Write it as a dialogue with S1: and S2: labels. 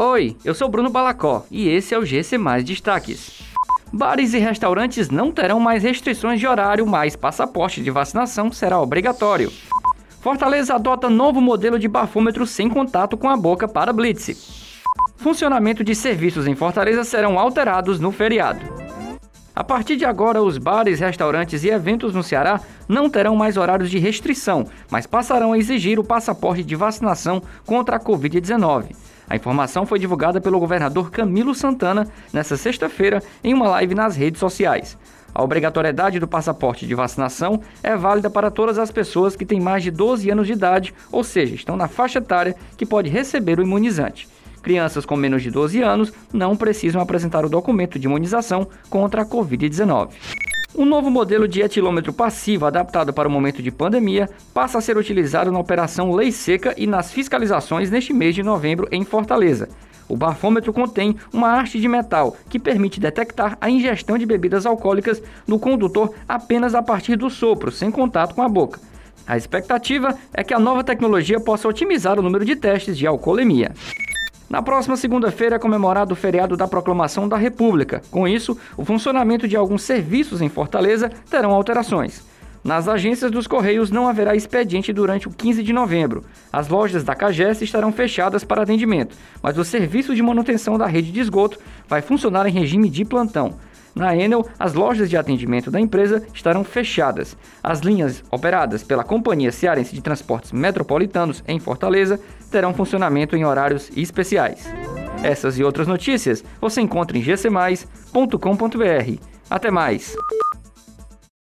S1: Oi, eu sou Bruno Balacó e esse é o GC Mais Destaques. Bares e restaurantes não terão mais restrições de horário, mas passaporte de vacinação será obrigatório. Fortaleza adota novo modelo de bafômetro sem contato com a boca para Blitz. Funcionamento de serviços em Fortaleza serão alterados no feriado. A partir de agora, os bares, restaurantes e eventos no Ceará não terão mais horários de restrição, mas passarão a exigir o passaporte de vacinação contra a Covid-19. A informação foi divulgada pelo governador Camilo Santana nesta sexta-feira em uma live nas redes sociais. A obrigatoriedade do passaporte de vacinação é válida para todas as pessoas que têm mais de 12 anos de idade, ou seja, estão na faixa etária que pode receber o imunizante. Crianças com menos de 12 anos não precisam apresentar o documento de imunização contra a Covid-19. Um novo modelo de etilômetro passivo adaptado para o momento de pandemia passa a ser utilizado na Operação Lei Seca e nas fiscalizações neste mês de novembro em Fortaleza. O bafômetro contém uma haste de metal que permite detectar a ingestão de bebidas alcoólicas no condutor apenas a partir do sopro, sem contato com a boca. A expectativa é que a nova tecnologia possa otimizar o número de testes de alcoolemia. Na próxima segunda-feira é comemorado o feriado da Proclamação da República. Com isso, o funcionamento de alguns serviços em Fortaleza terão alterações. Nas agências dos Correios não haverá expediente durante o 15 de novembro. As lojas da Cagés estarão fechadas para atendimento, mas o serviço de manutenção da rede de esgoto vai funcionar em regime de plantão. Na Enel, as lojas de atendimento da empresa estarão fechadas. As linhas operadas pela Companhia Cearense de Transportes Metropolitanos em Fortaleza terão funcionamento em horários especiais. Essas e outras notícias você encontra em gcmais.com.br. Até mais!